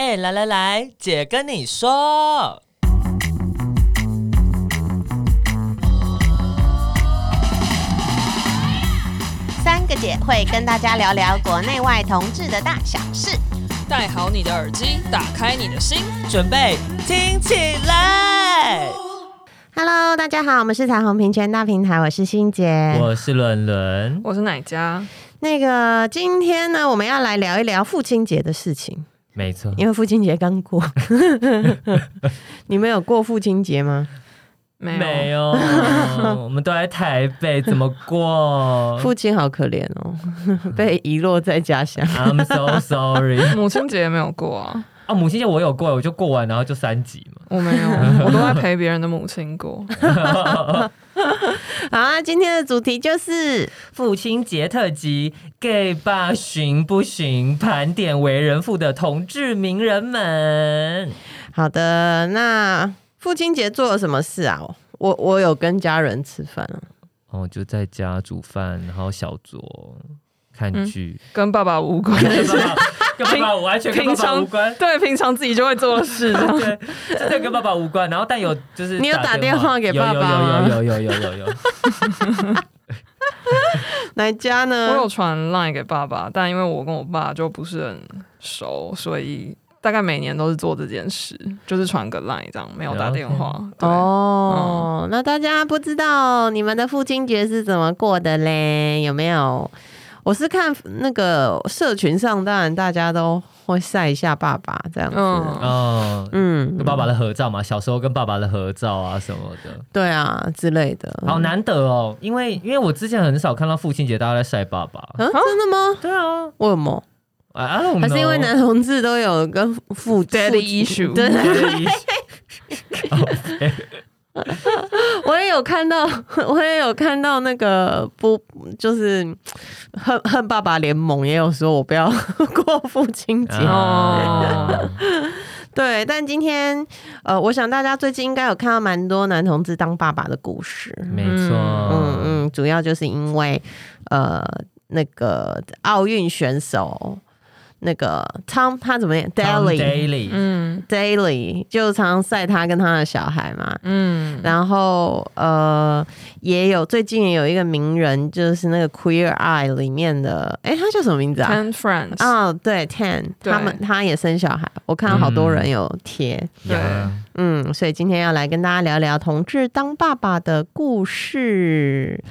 哎，来来来，姐跟你说，三个姐会跟大家聊聊国内外同志的大小事。戴好你的耳机，打开你的心，准备听起来。Hello，大家好，我们是彩虹平权大平台，我是欣姐，我是伦伦，我是奶家。那个今天呢，我们要来聊一聊父亲节的事情。没错，因为父亲节刚过，你们有过父亲节吗？没有，没有，我们都在台北，怎么过？父亲好可怜哦，被遗落在家乡。I'm so sorry。母亲节也没有过啊。啊，母亲节我有过，我就过完，然后就三级嘛。我没有，我都在陪别人的母亲过。好啊，今天的主题就是父亲节特辑，Gay 吧行不行？盘点为人父的同志名人们。好的，那父亲节做了什么事啊？我我有跟家人吃饭啊。哦，就在家煮饭，然后小酌。看剧、嗯、跟爸爸无关，跟爸爸，完全跟爸爸无关。对，平常自己就会做的事，对，真的跟爸爸无关。然后，但有就是你有打电话给爸爸吗？有有有有有有有。有有有 哪家呢？我有传 line 给爸爸，但因为我跟我爸就不是很熟，所以大概每年都是做这件事，就是传个 line 这样，没有打电话。哦，嗯、那大家不知道你们的父亲节是怎么过的嘞？有没有？我是看那个社群上，当然大家都会晒一下爸爸这样子，嗯。嗯，跟爸爸的合照嘛，小时候跟爸爸的合照啊什么的，对啊之类的，好难得哦，因为因为我之前很少看到父亲节大家在晒爸爸，啊，真的吗？对啊，为什么？啊，还是因为男同志都有跟父 daddy issue，对。我也有看到，我也有看到那个不就是恨恨爸爸联盟也有说我不要 过父亲节哦。对，但今天呃，我想大家最近应该有看到蛮多男同志当爸爸的故事，没错，嗯嗯，主要就是因为呃那个奥运选手。那个 Tom 他怎么样？Daley，嗯，Daley 就常常晒他跟他的小孩嘛，嗯，然后呃，也有最近也有一个名人，就是那个 Queer Eye 里面的，哎，他叫什么名字啊？Ten Friends，哦，对，Ten，他们他也生小孩，我看到好多人有贴，对，嗯，所以今天要来跟大家聊聊同志当爸爸的故事。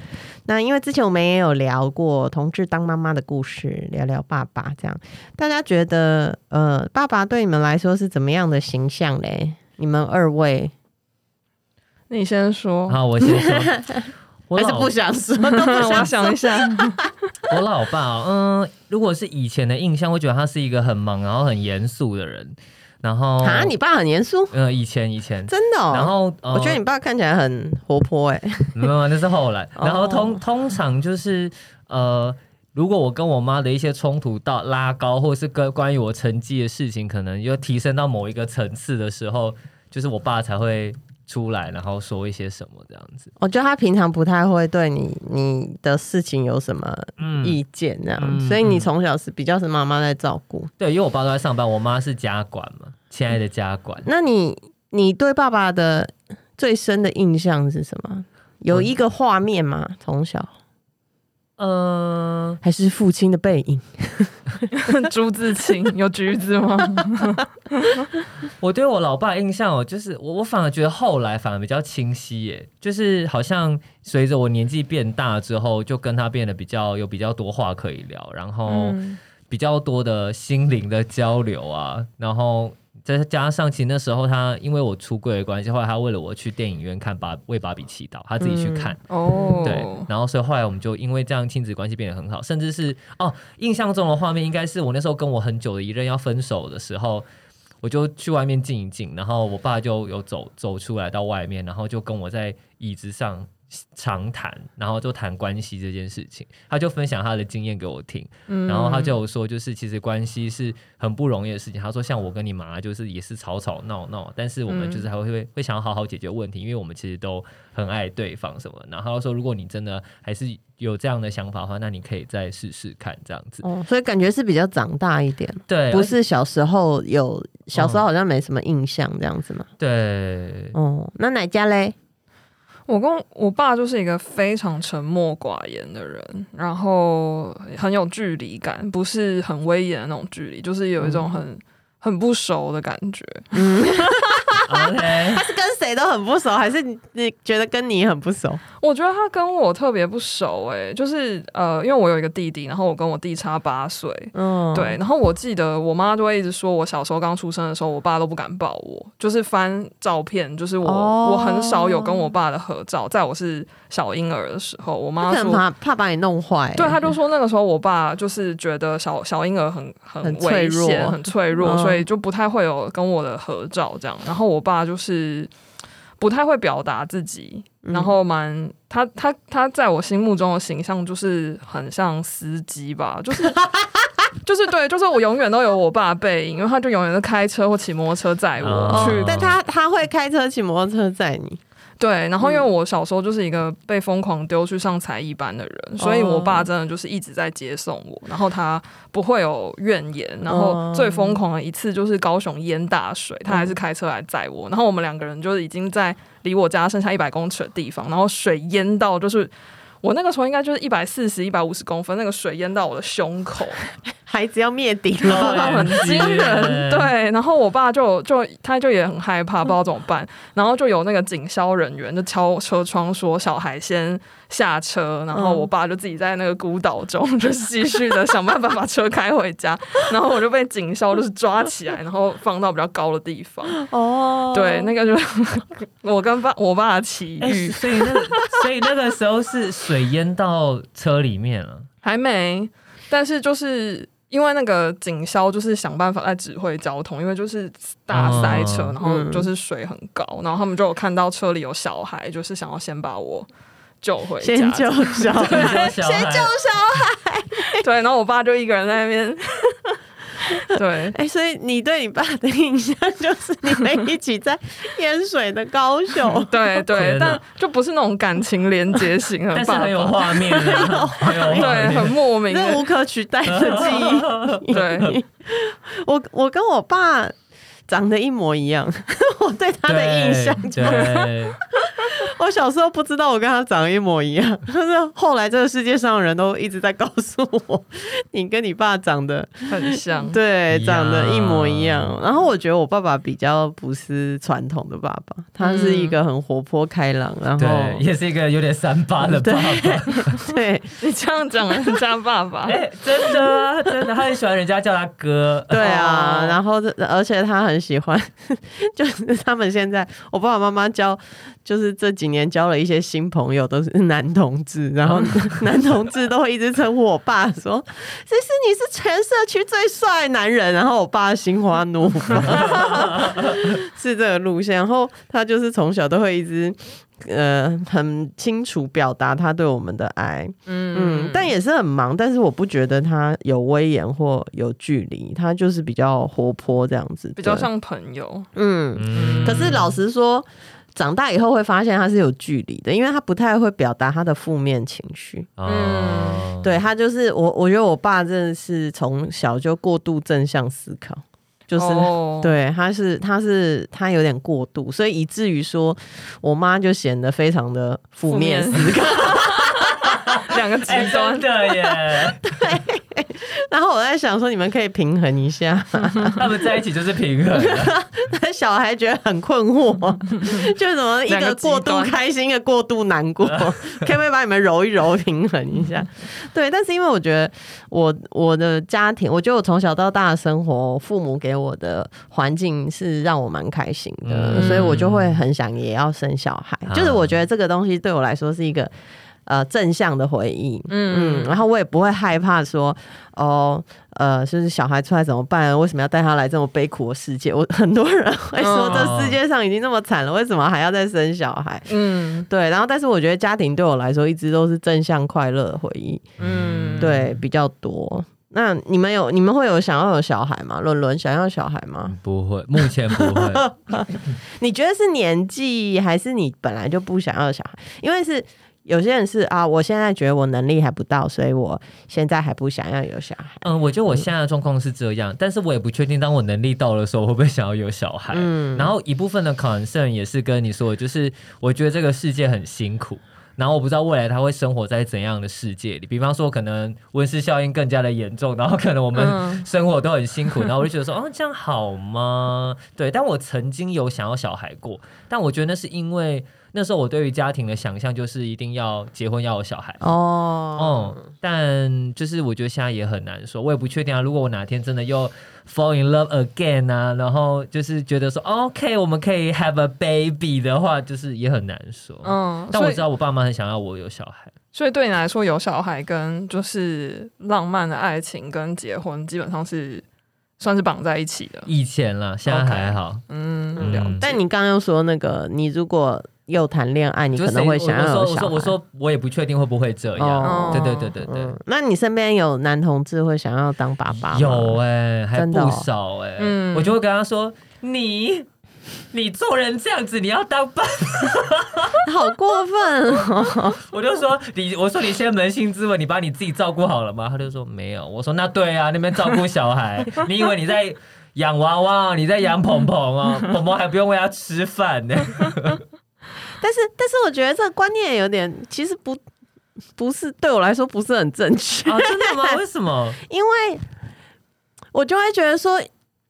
那因为之前我们也有聊过同志当妈妈的故事，聊聊爸爸这样，大家觉得呃，爸爸对你们来说是怎么样的形象嘞？你们二位，你先说。好，我先说。我还是不想说，都不想想一下。我老爸，嗯，如果是以前的印象，我觉得他是一个很忙，然后很严肃的人。然后啊，你爸很严肃？呃，以前以前真的。哦。然后、呃、我觉得你爸看起来很活泼，哎，没有，那是后来。然后通通常就是呃，如果我跟我妈的一些冲突到拉高，或是跟关于我成绩的事情，可能又提升到某一个层次的时候，就是我爸才会。出来，然后说一些什么这样子。我觉得他平常不太会对你你的事情有什么意见这样，所以你从小是比较是妈妈在照顾。对，因为我爸都在上班，我妈是家管嘛，亲爱的家管。那你你对爸爸的最深的印象是什么？有一个画面吗？从小？呃，还是父亲的背影，朱自清有橘子吗？我对我老爸印象哦，就是我我反而觉得后来反而比较清晰耶，就是好像随着我年纪变大之后，就跟他变得比较有比较多话可以聊，然后比较多的心灵的交流啊，然后。再加上，其实那时候他因为我出柜的关系，后来他为了我去电影院看芭为芭比祈祷，他自己去看。嗯、哦，对，然后所以后来我们就因为这样亲子关系变得很好，甚至是哦，印象中的画面应该是我那时候跟我很久的一任要分手的时候，我就去外面静一静，然后我爸就有走走出来到外面，然后就跟我在椅子上。长谈，然后就谈关系这件事情，他就分享他的经验给我听，嗯、然后他就说，就是其实关系是很不容易的事情。他说，像我跟你妈，就是也是吵吵闹闹，但是我们就是还会会会想要好好解决问题，因为我们其实都很爱对方什么。然后他说，如果你真的还是有这样的想法的话，那你可以再试试看这样子。哦，所以感觉是比较长大一点，对，不是小时候有小时候好像没什么印象这样子嘛。对，哦，那哪家嘞？我跟我爸就是一个非常沉默寡言的人，然后很有距离感，不是很威严的那种距离，就是有一种很、嗯、很不熟的感觉。嗯. 他是跟谁都很不熟，还是你你觉得跟你很不熟？我觉得他跟我特别不熟，欸，哎，就是呃，因为我有一个弟弟，然后我跟我弟差八岁，嗯，对，然后我记得我妈就会一直说我小时候刚出生的时候，我爸都不敢抱我，就是翻照片，就是我、哦、我很少有跟我爸的合照，在我是小婴儿的时候，我妈说怕怕把你弄坏，对，他就说那个时候我爸就是觉得小小婴儿很很危险，很脆弱，很脆弱，嗯，所以就不太会有跟我的合照这样，然后我爸就是。不太会表达自己，然后蛮他他他在我心目中的形象就是很像司机吧，就是就是对，就是我永远都有我爸的背影，因为他就永远是开车或骑摩托车载我去，但他他会开车骑摩托车载你。对，然后因为我小时候就是一个被疯狂丢去上才艺班的人，嗯，所以我爸真的就是一直在接送我，然后他不会有怨言。然后最疯狂的一次就是高雄淹大水，他还是开车来载我，然后我们两个人就是已经在离我家剩下一百公尺的地方，然后水淹到就是。我那个时候应该就是一百四十、一百五十公分，那个水淹到我的胸口，孩子要灭顶了，很惊人。对，然后我爸就就他就也很害怕，不知道怎么办，然后就有那个警消人员就敲车窗说小孩先下车，然后我爸就自己在那个孤岛中就继续的想办法把车开回家，然后我就被警消就是抓起来，然后放到比较高的地方。哦，对，那个就 我跟爸我爸的奇遇，欸，所以那所以那个时候是。水淹到车里面了，还没，但是就是因为那个警消就是想办法在指挥交通，因为就是大塞车，哦，然后就是水很高，嗯，然后他们就有看到车里有小孩，就是想要先把我救回家，先救小孩，先救小孩，对，然后我爸就一个人在那边。对，哎、欸，所以你对你爸的印象就是你们一起在淹水的高雄，对对，但就不是那种感情连接型的爸爸，但是 很有画面，面，对，很莫名，是无可取代的记忆。对，我我跟我爸长得一模一样，我对他的印象就是。我小时候不知道我跟他长得一模一样，但是后来这个世界上的人都一直在告诉我，你跟你爸长得很像，对，长得一模一样。然后我觉得我爸爸比较不是传统的爸爸，他是一个很活泼开朗，然后也是一个有点三八的爸爸。对，对你这样讲人家爸爸，欸、真的啊，真的，他很喜欢人家叫他哥。对啊，然后而且他很喜欢，就是他们现在我爸爸妈妈教。就是这几年交了一些新朋友，都是男同志，然后 男同志都会一直称呼我爸说：“其实你是全社区最帅男人。”然后我爸心花怒放，是这个路线。然后他就是从小都会一直呃很清楚表达他对我们的爱，嗯嗯，但也是很忙。但是我不觉得他有威严或有距离，他就是比较活泼这样子，比较像朋友。嗯，可是老实说。长大以后会发现他是有距离的，因为他不太会表达他的负面情绪。嗯，对，他就是我，我觉得我爸真的是从小就过度正向思考，就是、哦、对，他是他是他有点过度，所以以至于说我妈就显得非常的负面思考。两个极端的耶，对。然后我在想说，你们可以平衡一下，他们在一起就是平衡。小孩觉得很困惑，就怎么一个过度开心，一个过度难过，可不可以把你们揉一揉，平衡一下？对，但是因为我觉得我我的家庭，我觉得我从小到大的生活，父母给我的环境是让我蛮开心的，嗯，所以我就会很想也要生小孩。就是我觉得这个东西对我来说是一个。呃，正向的回忆，嗯嗯，然后我也不会害怕说，哦，呃，就是小孩出来怎么办？为什么要带他来这么悲苦的世界？我 很多人会说，这世界上已经那么惨了，为什么还要再生小孩？嗯，对。然后，但是我觉得家庭对我来说一直都是正向快乐的回忆，嗯，对，比较多。那你们有，你们会有想要有小孩吗？伦伦想要小孩吗？不会，目前不会。你觉得是年纪，还是你本来就不想要小孩？因为是。有些人是啊，我现在觉得我能力还不到，所以我现在还不想要有小孩。嗯，我觉得我现在的状况是这样，嗯、但是我也不确定，当我能力到的时候，会不会想要有小孩。嗯，然后一部分的 concern 也是跟你说，就是我觉得这个世界很辛苦，然后我不知道未来他会生活在怎样的世界里。比方说，可能温室效应更加的严重，然后可能我们生活都很辛苦，嗯、然后我就觉得说，哦，这样好吗？对，但我曾经有想要小孩过，但我觉得那是因为。那时候我对于家庭的想象就是一定要结婚要有小孩哦，嗯，但就是我觉得现在也很难说，我也不确定啊。如果我哪天真的又 fall in love again 啊，然后就是觉得说 OK 我们可以 have a baby 的话，就是也很难说。嗯，但我知道我爸妈很想要我有小孩，所以对你来说有小孩跟就是浪漫的爱情跟结婚基本上是算是绑在一起的。以前啦，现在还好。Okay. 嗯，嗯，但你刚刚又说那个，你如果又谈恋爱，你可能会想要有小孩。我说，我说，我也不确定会不会这样。哦、对对对对对、嗯。那你身边有男同志会想要当爸爸吗？有哎、欸，还不少哎、欸。嗯，我就会跟他说：“你，你做人这样子，你要当爸爸，好过分哦！” 我就说：“你，我说你先扪心自问，你把你自己照顾好了吗？”他就说：“没有。”我说：“那对啊，那边照顾小孩，你以为你在？”养娃娃，你在养鹏鹏哦，鹏鹏还不用喂他吃饭呢。但是，但是我觉得这个观念有点，其实不不是对我来说不是很正确。啊，真的吗？为什么？因为我就会觉得说，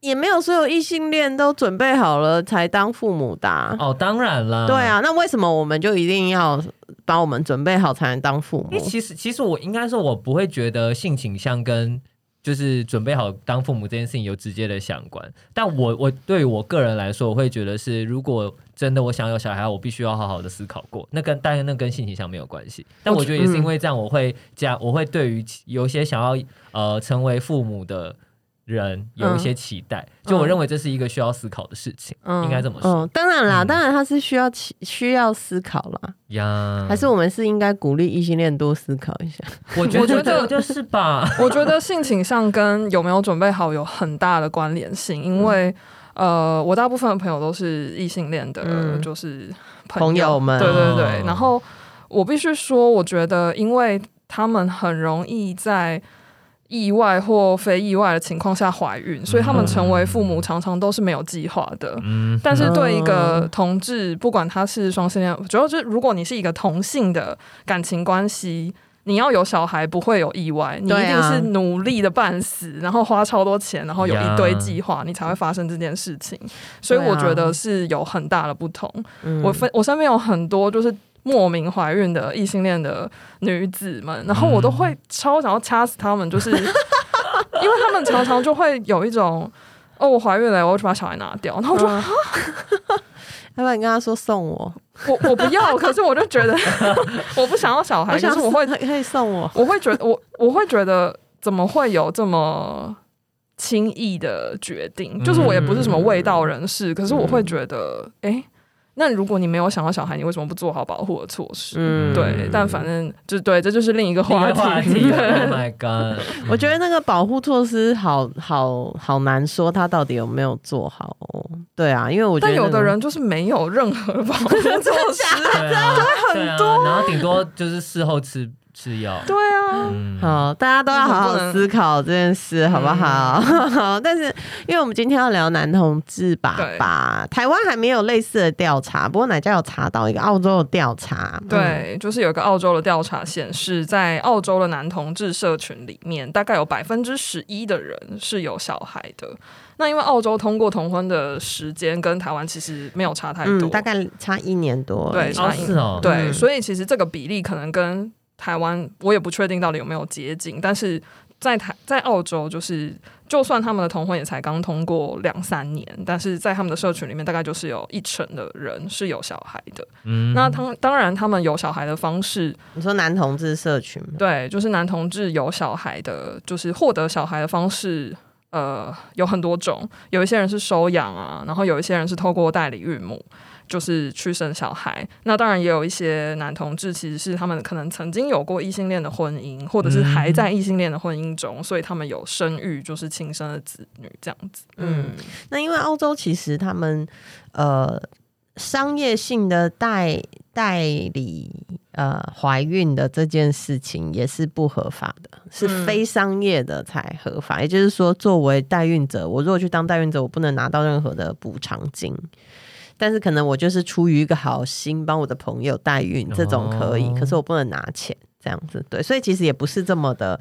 也没有所有异性恋都准备好了才当父母的啊。哦，当然了。对啊，那为什么我们就一定要把我们准备好才能当父母？其实，其实我应该说，我不会觉得性倾向跟。就是准备好当父母这件事情有直接的相关，但我我对于我个人来说，我会觉得是，如果真的我想有小孩，我必须要好好的思考过。那跟当然那跟性倾向没有关系，但我觉得也是因为这样，我会加我会对于有些想要呃成为父母的。人有一些期待，嗯、就我认为这是一个需要思考的事情，嗯、应该这么说。嗯、当然啦，嗯、当然他是需要需要思考啦。呀，还是我们是应该鼓励异性恋多思考一下？我觉得就是吧。我觉得性倾向跟有没有准备好有很大的关联性，因为、嗯、呃，我大部分的朋友都是异性恋的，嗯、就是朋友，朋友们。对对对，哦、然后我必须说，我觉得因为他们很容易在。意外或非意外的情况下怀孕，所以他们成为父母常常都是没有计划的。嗯，但是对一个同志，不管他是双性恋，主要就是如果你是一个同性的感情关系，你要有小孩不会有意外，你一定是努力的半死，然后花超多钱，然后有一堆计划，你才会发生这件事情。所以我觉得是有很大的不同。我分我身边有很多就是。莫名怀孕的异性恋的女子们，然后我都会超想要掐死他们，就是 因为他们常常就会有一种哦，我怀孕了，我要去把小孩拿掉，然后我说，要不然你跟他说送我，我我不要，可是我就觉得 我不想要小孩，可是我会可以送我，我会觉得我我会觉得怎么会有这么轻易的决定？就是我也不是什么味道人士，可是我会觉得哎。欸那如果你没有想到小孩，你为什么不做好保护的措施？嗯，对。但反正就对，这就是另一个话题。话题对 Oh my god！我觉得那个保护措施好好好难说，他到底有没有做好？对啊，因为我觉得、有的人就是没有任何保护措施，对啊，很多，然后顶多就是事后吃。吃药，对啊，嗯、好，大家都要好好思考这件事，好不好？嗯、但是，因为我们今天要聊男同志爸爸，对。台湾还没有类似的调查，不过哪家有查到？一个澳洲的调查？对，就是有一个澳洲的调查显示，在澳洲的男同志社群里面，大概有百分之十一的人是有小孩的。那因为澳洲通过同婚的时间跟台湾其实没有差太多，嗯、大概差一年多，对，差一年，哦哦、对，嗯、所以其实这个比例可能跟台湾我也不确定到底有没有接近，但是在台在澳洲，就是就算他们的同婚也才刚通过两三年，但是在他们的社群里面，大概就是有一成的人是有小孩的。嗯，那当当然，他们有小孩的方式，你说男同志社群吗？对，就是男同志有小孩的，就是获得小孩的方式，呃，有很多种，有一些人是收养啊，然后有一些人是透过代理孕母。就是去生小孩，那当然也有一些男同志，其实是他们可能曾经有过异性恋的婚姻，或者是还在异性恋的婚姻中，嗯、所以他们有生育，就是亲生的子女这样子。嗯，那因为澳洲其实他们呃商业性的代代理呃怀孕的这件事情也是不合法的，是非商业的才合法。嗯、也就是说，作为代孕者，我如果去当代孕者，我不能拿到任何的补偿金。但是可能我就是出于一个好心，帮我的朋友代孕，这种可以，哦、可是我不能拿钱这样子。对，所以其实也不是这么的。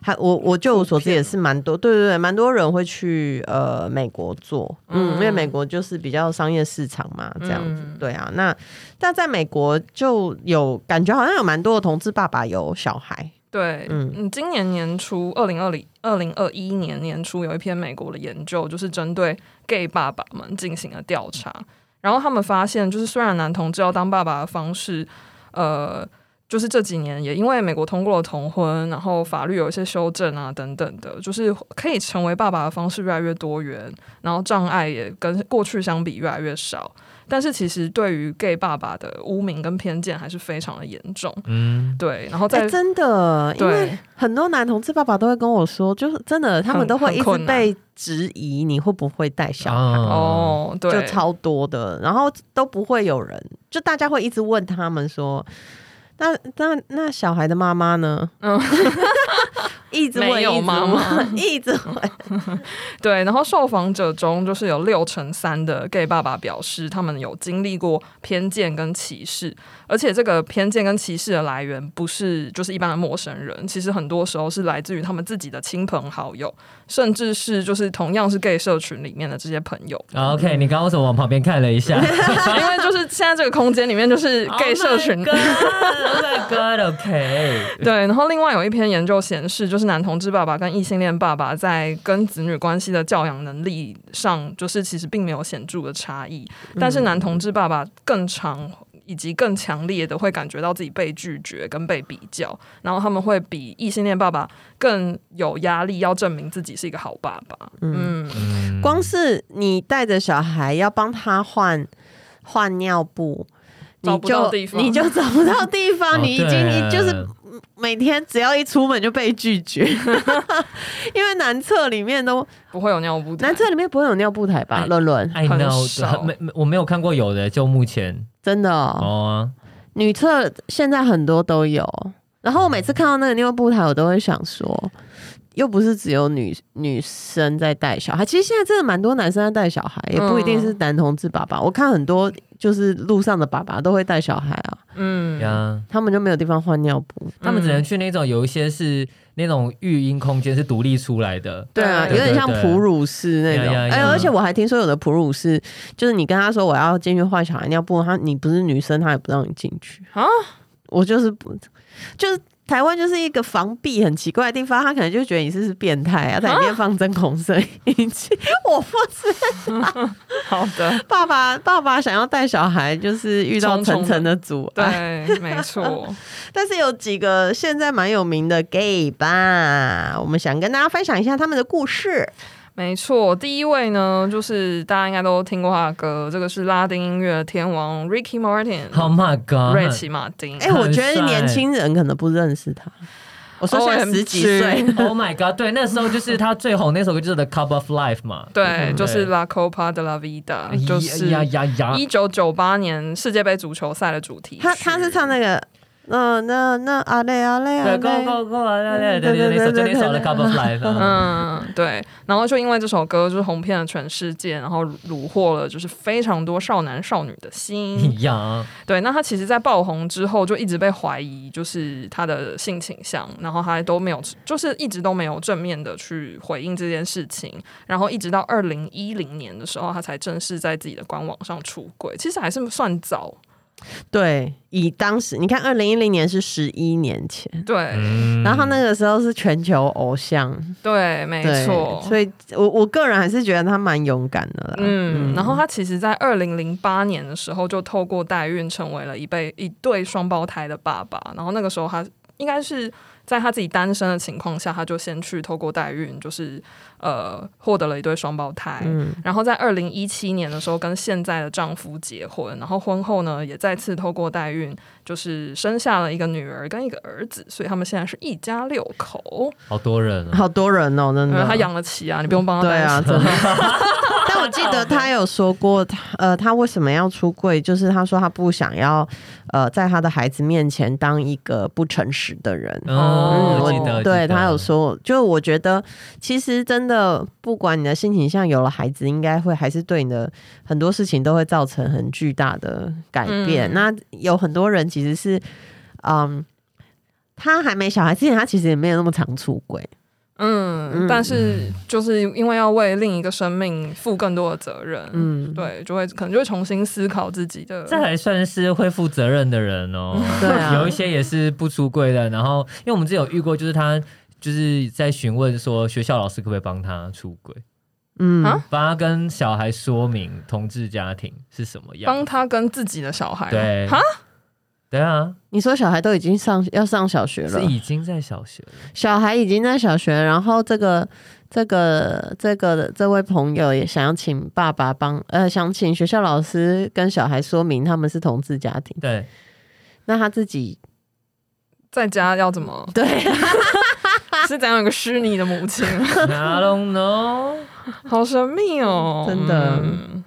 还我我就我所知也是蛮多，对对对，蛮多人会去呃美国做，嗯，因为美国就是比较商业市场嘛，这样子，对啊。那但在美国就有感觉好像有蛮多的同志爸爸有小孩，对，嗯，今年年初，二零二零二零二一年年初有一篇美国的研究，就是针对 gay 爸爸们进行了调查，然后他们发现，就是虽然男同志要当爸爸的方式，呃。就是这几年也因为美国通过了同婚，然后法律有一些修正啊等等的，就是可以成为爸爸的方式越来越多元，然后障碍也跟过去相比越来越少。但是其实对于 gay 爸爸的污名跟偏见还是非常的严重。嗯，对。然后在、欸、真的，因为很多男同志爸爸都会跟我说，就是真的，他们都会一直被质疑你会不会带小孩哦，对，就超多的，然后都不会有人，就大家会一直问他们说。那那那小孩的妈妈呢？嗯，一直问，没有妈妈，一直问。对，然后受访者中就是有六成三的 gay 爸爸表示，他们有经历过偏见跟歧视，而且这个偏见跟歧视的来源不是就是一般的陌生人，其实很多时候是来自于他们自己的亲朋好友，甚至是就是同样是 gay 社群里面的这些朋友。OK，你刚刚为什么往旁边看了一下？因为就是现在这个空间里面就是 gay 社群。Oh Oh my God，OK。对，然后另外有一篇研究显示，就是男同志爸爸跟异性恋爸爸在跟子女关系的教养能力上，就是其实并没有显著的差异。但是男同志爸爸更常以及更强烈的会感觉到自己被拒绝跟被比较，然后他们会比异性恋爸爸更有压力，要证明自己是一个好爸爸。嗯，嗯，光是你带着小孩要帮他换换尿布。你就你就找不到地方，你 已经你就是每天只要一出门就被拒绝，因为男厕里面都不会有尿布台，男厕里面不会有尿布台吧？伦伦，I know，没没我没有看过有的，就目前。真的哦，女厕现在很多都有，然后我每次看到那个尿布台，我都会想说。又不是只有女女生在带小孩，其实现在真的蛮多男生在带小孩，也不一定是男同志爸爸。嗯、我看很多就是路上的爸爸都会带小孩啊，嗯呀，他们就没有地方换尿布，他们只能去那种有一些是那种育婴空间是独立出来的，对啊，有点像哺乳室那种。哎，而且我还听说有的哺乳室，就是你跟他说我要进去换小孩尿布，他你不是女生，他也不让你进去啊。我就是不就是。台湾就是一个防避很奇怪的地方，他可能就觉得你是不是变态啊，在里面放针孔摄影机。我不知道。好的，爸爸，爸爸想要带小孩，就是遇到层层的阻碍。对，没错。但是有几个现在蛮有名的 gay 吧，我们想跟大家分享一下他们的故事。没错，第一位呢，就是大家应该都听过他的歌，这个是拉丁音乐天王 Ricky Martin。Oh my god，瑞奇马丁。哎、欸，我觉得年轻人可能不认识他。我说现在十几岁。Oh my god，对，那时候就是他最红那首歌就是 The Cup of Life 嘛。对，就是 La Copa de la Vida，就是一九九八年世界杯足球赛的主题。他他是唱那个。那那那阿嘞阿嘞阿嘞，对，Go Go Go 啊，对对对对对，就那首的 Cup of Life。嗯，对。然后就因为这首歌，就是红遍了全世界，然后虏获了就是非常多少男少女的心。一样。对，那他其实，在爆红之后，就一直被怀疑，就是他的性倾向，然后他都没有，就是一直都没有正面的去回应这件事情。然后一直到二零一零年的时候，他才正式在自己的官网上出轨。其实还是算早。对，以当时你看，二零一零年是十一年前，对，然后他那个时候是全球偶像，对，没错，所以我我个人还是觉得他蛮勇敢的啦。嗯，嗯，然后他其实，在二零零八年的时候，就透过代孕成为了一辈一对双胞胎的爸爸，然后那个时候他应该是。在他自己单身的情况下，他就先去透过代孕，就是呃获得了一对双胞胎。嗯，然后在二零一七年的时候跟现在的丈夫结婚，然后婚后呢也再次透过代孕，就是生下了一个女儿跟一个儿子，所以他们现在是一家六口，好多人，好多人哦，真的，他养得起啊，你不用帮他对啊，真的。但我记得他有说过，他呃，他为什么要出柜？就是他说他不想要呃，在他的孩子面前当一个不诚实的人。哦，我记得，对他有说，就我觉得其实真的，不管你的性倾向有了孩子，应该会还是对你的很多事情都会造成很巨大的改变。嗯、那有很多人其实是，嗯，他还没小孩之前，他其实也没有那么常出轨。嗯，但是就是因为要为另一个生命负更多的责任，嗯，对，就会可能就会重新思考自己的。这还算是会负责任的人哦。对啊，有一些也是不出柜的。然后，因为我们之前有遇过，就是他就是在询问说学校老师可不可以帮他出轨，嗯，帮他跟小孩说明同志家庭是什么样，帮他跟自己的小孩，对，哈。对啊，你说小孩都已经上要上小学了，是已经在小学了。小孩已经在小学，然后这个这个这个这位朋友也想要请爸爸帮呃，想请学校老师跟小孩说明他们是同志家庭。对，那他自己在家要怎么？对，是怎样一个虚拟的母亲？I don't know，好神秘哦，真的。嗯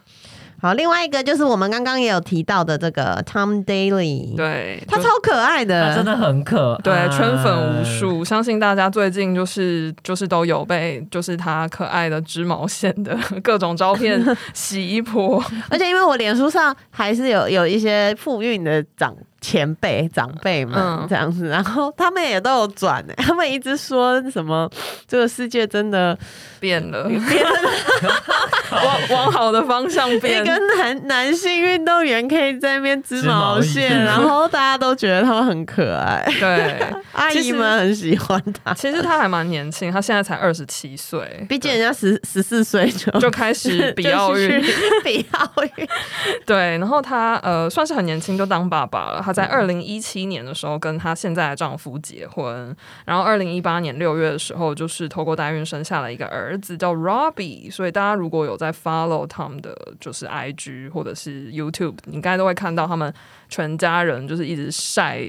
好，另外一个就是我们刚刚也有提到的这个 Tom Daley，对，他超可爱的，他真的很可爱，对，圈粉无数。相信大家最近就是就是都有被就是他可爱的织毛线的 各种照片洗一波，而且因为我脸书上还是有有一些复孕的长前辈长辈们这样子，然后他们也都有转，他们一直说什么这个世界真的变了，变了。往往好的方向变，一个男男性运动员可以在那边织毛线，然后大家都觉得他们很可爱，对，阿姨们很喜欢他。其实他还蛮年轻，他现在才二十七岁，毕竟人家十十四岁就就开始 比奥运，比奥运。对，然后他呃算是很年轻就当爸爸了。他在二零一七年的时候跟她现在的丈夫结婚，然后二零一八年六月的时候就是透过代孕生下了一个儿子叫 Robbie。所以大家如果有在 follow 他们的就是 IG 或者是 YouTube，你应该都会看到他们全家人就是一直晒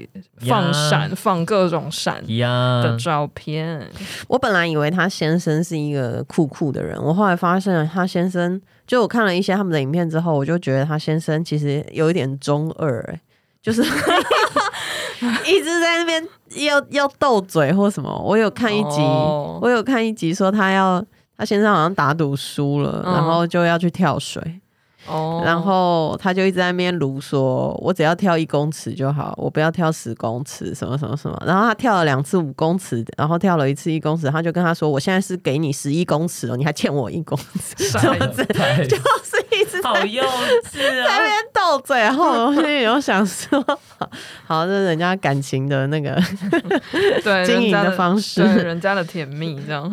放闪.放各种闪的照片。我本来以为他先生是一个酷酷的人，我后来发现他先生，就我看了一些他们的影片之后，我就觉得他先生其实有一点中二、欸，就是 一直在那边要要斗嘴或什么。我有看一集，oh. 我有看一集说他要。他先生好像打赌输了，然后就要去跳水，哦，然后他就一直在那边卢说：“我只要跳一公尺就好，我不要跳十公尺，什么什么什么。”然后他跳了两次五公尺，然后跳了一次一公尺，他就跟他说：“我现在是给你十一公尺哦，你还欠我一公尺，什么之类，就是好幼稚啊，在那边斗嘴。”然后我心里有想说：“ 好，这是人家感情的那个 对经营的方式，人家的，人家的甜蜜这样。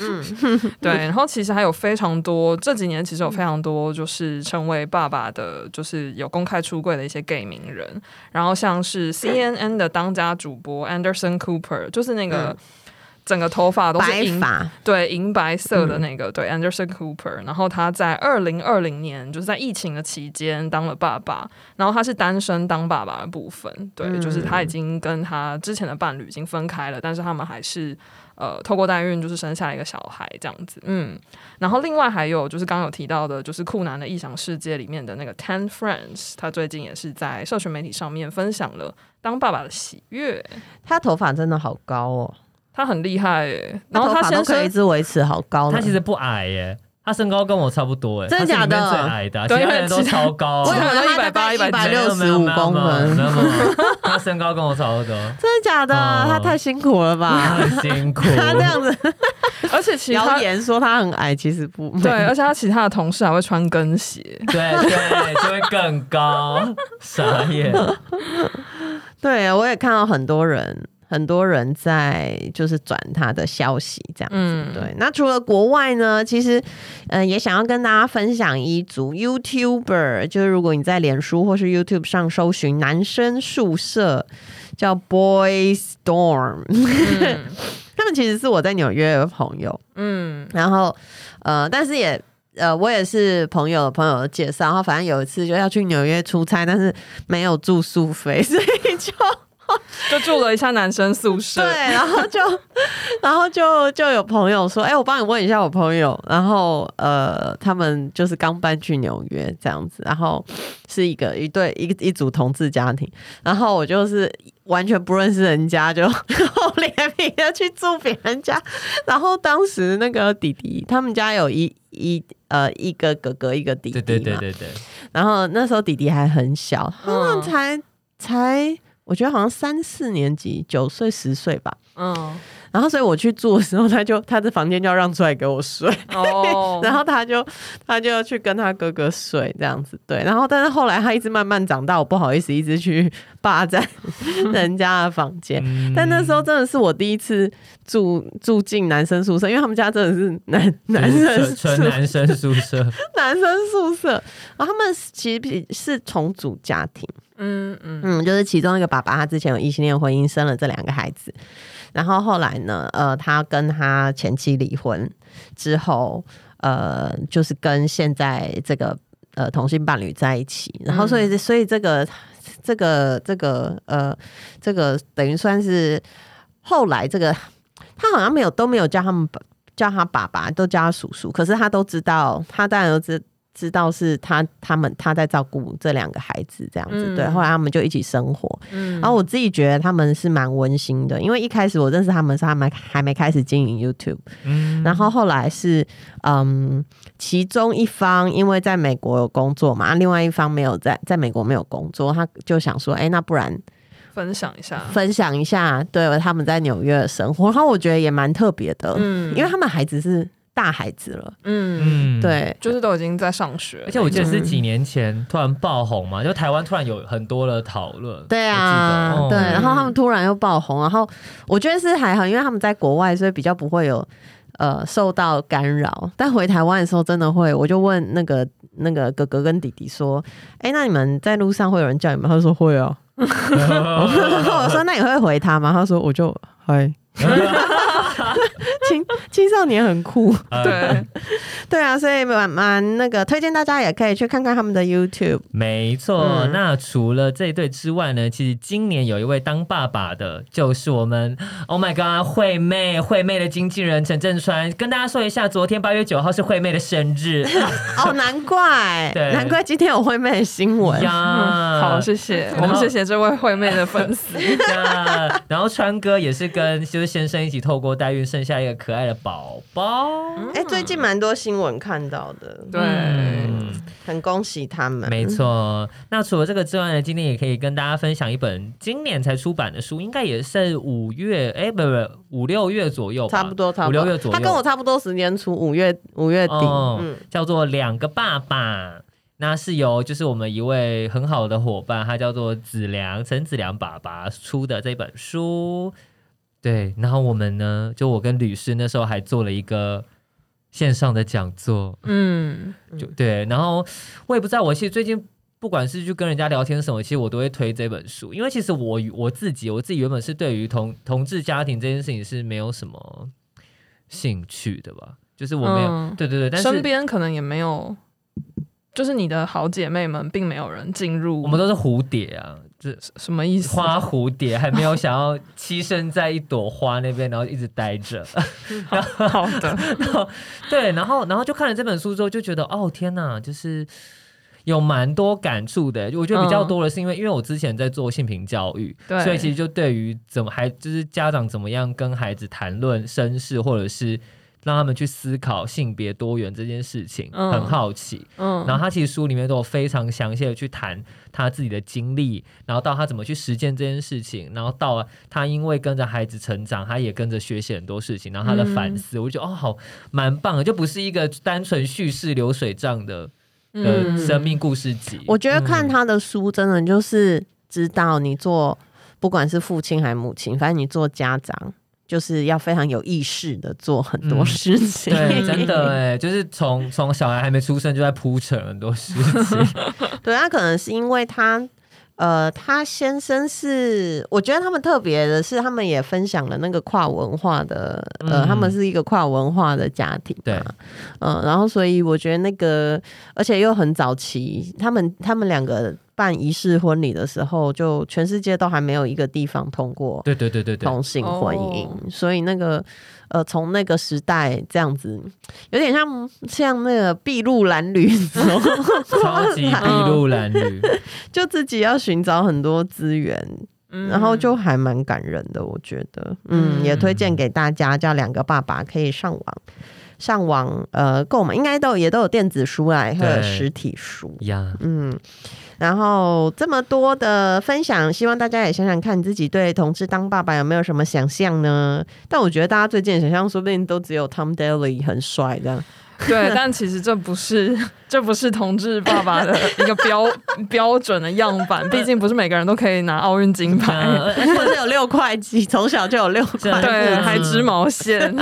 嗯”对，然后其实还有非常多，这几年其实有非常多，就是成为爸爸的，就是有公开出柜的一些 gay 名人。然后像是 CNN 的当家主播 Anderson Cooper，就是那个整个头发都是银发，对，银白色的那个，对，Anderson Cooper。然后他在二零二零年，就是在疫情的期间当了爸爸。然后他是单身当爸爸的部分，对，就是他已经跟他之前的伴侣已经分开了，但是他们还是。呃，透过代孕就是生下一个小孩这样子，嗯，然后另外还有就是刚刚有提到的，就是酷男的异想世界里面的那个 Ten Friends，他最近也是在社群媒体上面分享了当爸爸的喜悦。他头发真的好高哦，他很厉害耶，然后他先生一直维持好高，他其实不矮耶。他身高跟我差不多，哎，真的假的？最矮的，其他人都超高。我以为他一百八、一百六十五公分。他身高跟我差不多。真的假的？他太辛苦了吧？很辛苦。他这样子，而且其他谣言说他很矮，其实不对。而且他其他的同事还会穿跟鞋，对对，就会更高。傻眼。对，我也看到很多人。很多人在就是转他的消息这样子。嗯、对，那除了国外呢，其实嗯、呃，也想要跟大家分享一组 YouTuber，就是如果你在脸书或是 YouTube 上搜寻男生宿舍，叫 Boy Storm，、嗯、他们其实是我在纽约的朋友。嗯，然后呃，但是也。呃，我也是朋友的朋友的介绍，然后反正有一次就要去纽约出差，但是没有住宿费，所以就 就住了一下男生宿舍。对，然后就 然后就就有朋友说，哎、欸，我帮你问一下我朋友，然后呃，他们就是刚搬去纽约这样子，然后是一个一对一一组同志家庭，然后我就是。完全不认识人家，就厚脸皮的去住别人家。然后当时那个弟弟，他们家有一一呃一个哥哥一个弟弟嘛。对对对对对。然后那时候弟弟还很小，他们才、嗯、才我觉得好像三四年级，九岁十岁吧。嗯。然后，所以我去住的时候，他就他的房间就要让出来给我睡，oh. 然后他就他就去跟他哥哥睡这样子，对。然后，但是后来他一直慢慢长大，我不好意思一直去 霸占 人家的房间。但那时候真的是我第一次住住进男生宿舍，因为他们家真的是男男生纯男生宿舍，男生宿舍。然后他们其实是重组家庭，嗯嗯嗯，就是其中一个爸爸他之前有异性恋婚姻，生了这两个孩子。然后后来呢？呃，他跟他前妻离婚之后，呃，就是跟现在这个呃同性伴侣在一起。然后，所以，所以这个这个这个呃，这个等于算是后来这个他好像没有都没有叫他们叫他爸爸，都叫他叔叔。可是他都知道，他当然都知。知道是他他们他在照顾这两个孩子这样子，嗯、对，后来他们就一起生活，嗯、然后我自己觉得他们是蛮温馨的，因为一开始我认识他们是他们还没开始经营 YouTube，嗯，然后后来是嗯，其中一方因为在美国有工作嘛，另外一方没有在在美国没有工作，他就想说，哎、欸，那不然分享一下，分享一下，对，他们在纽约的生活，然后我觉得也蛮特别的，嗯，因为他们孩子是。大孩子了，嗯，对，就是都已经在上学，而且我记得是几年前突然爆红嘛，就台湾突然有很多的讨论，对啊，哦、对，然后他们突然又爆红，然后我觉得是还好，因为他们在国外，所以比较不会有呃受到干扰。但回台湾的时候真的会，我就问那个那个哥哥跟弟弟说：“哎、欸，那你们在路上会有人叫你们？”他说：“会啊。”我说：“那你会回他吗？”他说：“我就嗨。” 青青少年很酷，对对啊，所以蛮蛮那个推荐大家也可以去看看他们的 YouTube。没错，嗯、那除了这一对之外呢，其实今年有一位当爸爸的，就是我们 Oh my God，惠妹惠妹的经纪人陈镇川，跟大家说一下，昨天八月九号是惠妹的生日。哦，难怪，对，难怪今天有惠妹的新闻呀。嗯、好，谢谢，我们谢谢这位惠妹的粉丝。然后川哥也是跟就是先生一起透过代孕生下一个。可爱的宝宝，哎、欸，最近蛮多新闻看到的，对，很恭喜他们。没错，那除了这个之外呢，今天也可以跟大家分享一本今年才出版的书，应该也是五月，哎、欸，不不，五六月左右，差不多，差不多，五六月左右，他跟我差不多时间出，五月五月底，哦、嗯，叫做两个爸爸，那是由就是我们一位很好的伙伴，他叫做子良陈子良爸爸出的这本书。对，然后我们呢，就我跟律师那时候还做了一个线上的讲座，嗯，就对，然后我也不知道，我其实最近不管是去跟人家聊天什么，其实我都会推这本书，因为其实我我自己我自己原本是对于同同志家庭这件事情是没有什么兴趣的吧，就是我没有，嗯、对对对，但是身边可能也没有，就是你的好姐妹们并没有人进入，我们都是蝴蝶啊。这什么意思？花蝴蝶还没有想要栖身在一朵花那边，然后一直待着。好的，然 后对，然后然后就看了这本书之后，就觉得哦天哪，就是有蛮多感触的。我觉得比较多的是因为，嗯、因为我之前在做性平教育，所以其实就对于怎么还就是家长怎么样跟孩子谈论身世，或者是。让他们去思考性别多元这件事情，嗯、很好奇。嗯，然后他其实书里面都有非常详细的去谈他自己的经历，然后到他怎么去实践这件事情，然后到他因为跟着孩子成长，他也跟着学习很多事情，然后他的反思，嗯、我觉得哦，好蛮棒的，就不是一个单纯叙事流水账的的生命故事集。我觉得看他的书，真的就是知道你做不管是父亲还是母亲，反正你做家长。就是要非常有意识的做很多事情，嗯、对，真的哎，就是从从小孩还没出生就在铺陈很多事情。对，他可能是因为他，呃，他先生是，我觉得他们特别的是，他们也分享了那个跨文化的，呃，嗯、他们是一个跨文化的家庭，对，嗯、呃，然后所以我觉得那个，而且又很早期，他们他们两个。办仪式婚礼的时候，就全世界都还没有一个地方通过，对对对对对，同性婚姻，所以那个呃，从那个时代这样子，有点像像那个筚路蓝缕，超级筚路蓝缕，就自己要寻找很多资源，嗯、然后就还蛮感人的，我觉得，嗯，嗯也推荐给大家，叫两个爸爸可以上网上网呃购买，应该都也都有电子书来和实体书呀，嗯。然后这么多的分享，希望大家也想想看，自己对同志当爸爸有没有什么想象呢？但我觉得大家最近的想象，说不定都只有 Tom Daly 很帅这样。对，但其实这不是，这不是同志爸爸的一个标 标准的样板。毕竟不是每个人都可以拿奥运金牌，而且有六块肌，从小就有六块，对，还织毛线。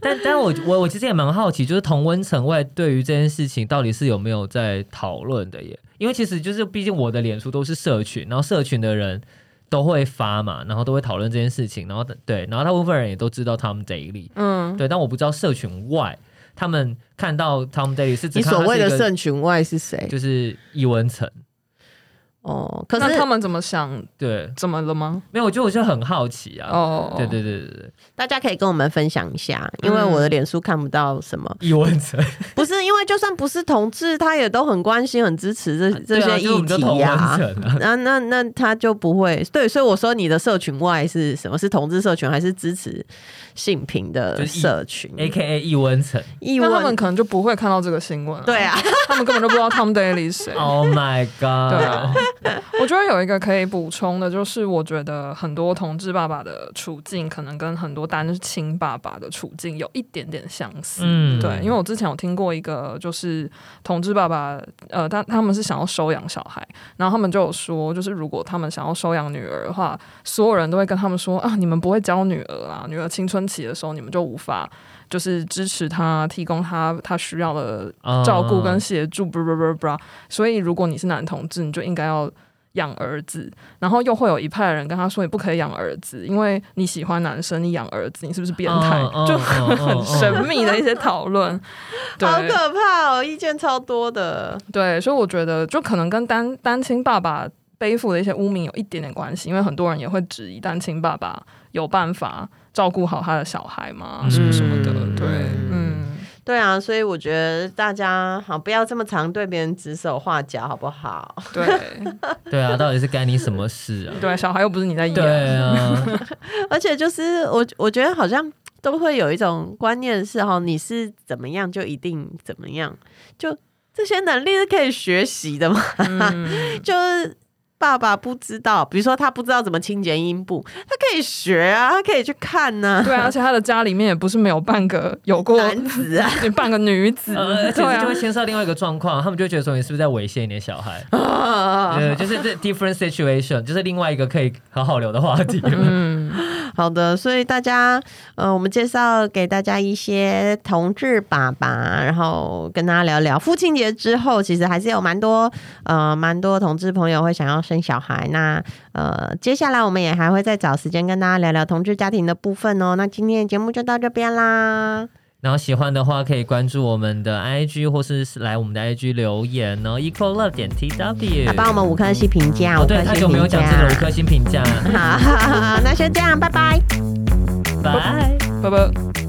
但但我我我其实也蛮好奇，就是同温层外对于这件事情到底是有没有在讨论的耶？因为其实就是毕竟我的脸书都是社群，然后社群的人都会发嘛，然后都会讨论这件事情，然后对，然后大部分人也都知道他们 Daley，嗯，对，但我不知道社群外。他们看到 Tom Daley 是你所谓的社群外是谁？就是易文成。哦，可是他们怎么想？对，怎么了吗？没有，我觉得我就很好奇啊。哦，对对对对对，大家可以跟我们分享一下，因为我的脸书看不到什么易文成。不是，因为就算不是同志，他也都很关心、很支持这这些议题呀。那那那他就不会对，所以我说你的社群外是什么？是同志社群还是支持性平的社群？A K A 易文成，那他们可能就不会看到这个新闻。对啊，他们根本就不知道 Tom Daley 是谁。Oh my god！对啊。我觉得有一个可以补充的，就是我觉得很多同志爸爸的处境，可能跟很多单亲爸爸的处境有一点点相似。嗯，对，因为我之前有听过一个，就是同志爸爸，呃，他他们是想要收养小孩，然后他们就有说，就是如果他们想要收养女儿的话，所有人都会跟他们说啊，你们不会教女儿啊，女儿青春期的时候，你们就无法就是支持他，提供他他需要的照顾跟协助，不不不不，所以如果你是男同志，你就应该要。养儿子，然后又会有一派的人跟他说：“你不可以养儿子，因为你喜欢男生，你养儿子，你是不是变态？” oh, oh, 就很神秘的一些讨论，oh, oh, oh, oh. 对好可怕哦，意见超多的。对，所以我觉得就可能跟单单亲爸爸背负的一些污名有一点点关系，因为很多人也会质疑单亲爸爸有办法照顾好他的小孩吗？什么什么的，对，嗯。对啊，所以我觉得大家好，不要这么常对别人指手画脚，好不好？对，对啊，到底是该你什么事啊？对，小孩又不是你在养。对啊，而且就是我，我觉得好像都会有一种观念是哈，你是怎么样就一定怎么样，就这些能力是可以学习的嘛，嗯、就是。爸爸不知道，比如说他不知道怎么清洁阴部，他可以学啊，他可以去看呐、啊。对啊，而且他的家里面也不是没有半个有过男子啊，半个女子。而且就会牵涉到另外一个状况，他们就会觉得说你是不是在猥亵你的小孩？对，就是这 different situation，就是另外一个可以好好聊的话题。嗯，好的，所以大家，呃，我们介绍给大家一些同志爸爸，然后跟大家聊聊父亲节之后，其实还是有蛮多，呃，蛮多同志朋友会想要。生小孩，那呃，接下来我们也还会再找时间跟大家聊聊同志家庭的部分哦。那今天的节目就到这边啦。然后喜欢的话可以关注我们的 IG，或是来我们的 IG 留言哦。Equal Love 点 TW，帮我们五颗星评价。哦，对，他有没有讲这个五颗星评价？好，那先这样，拜拜，拜拜，拜拜。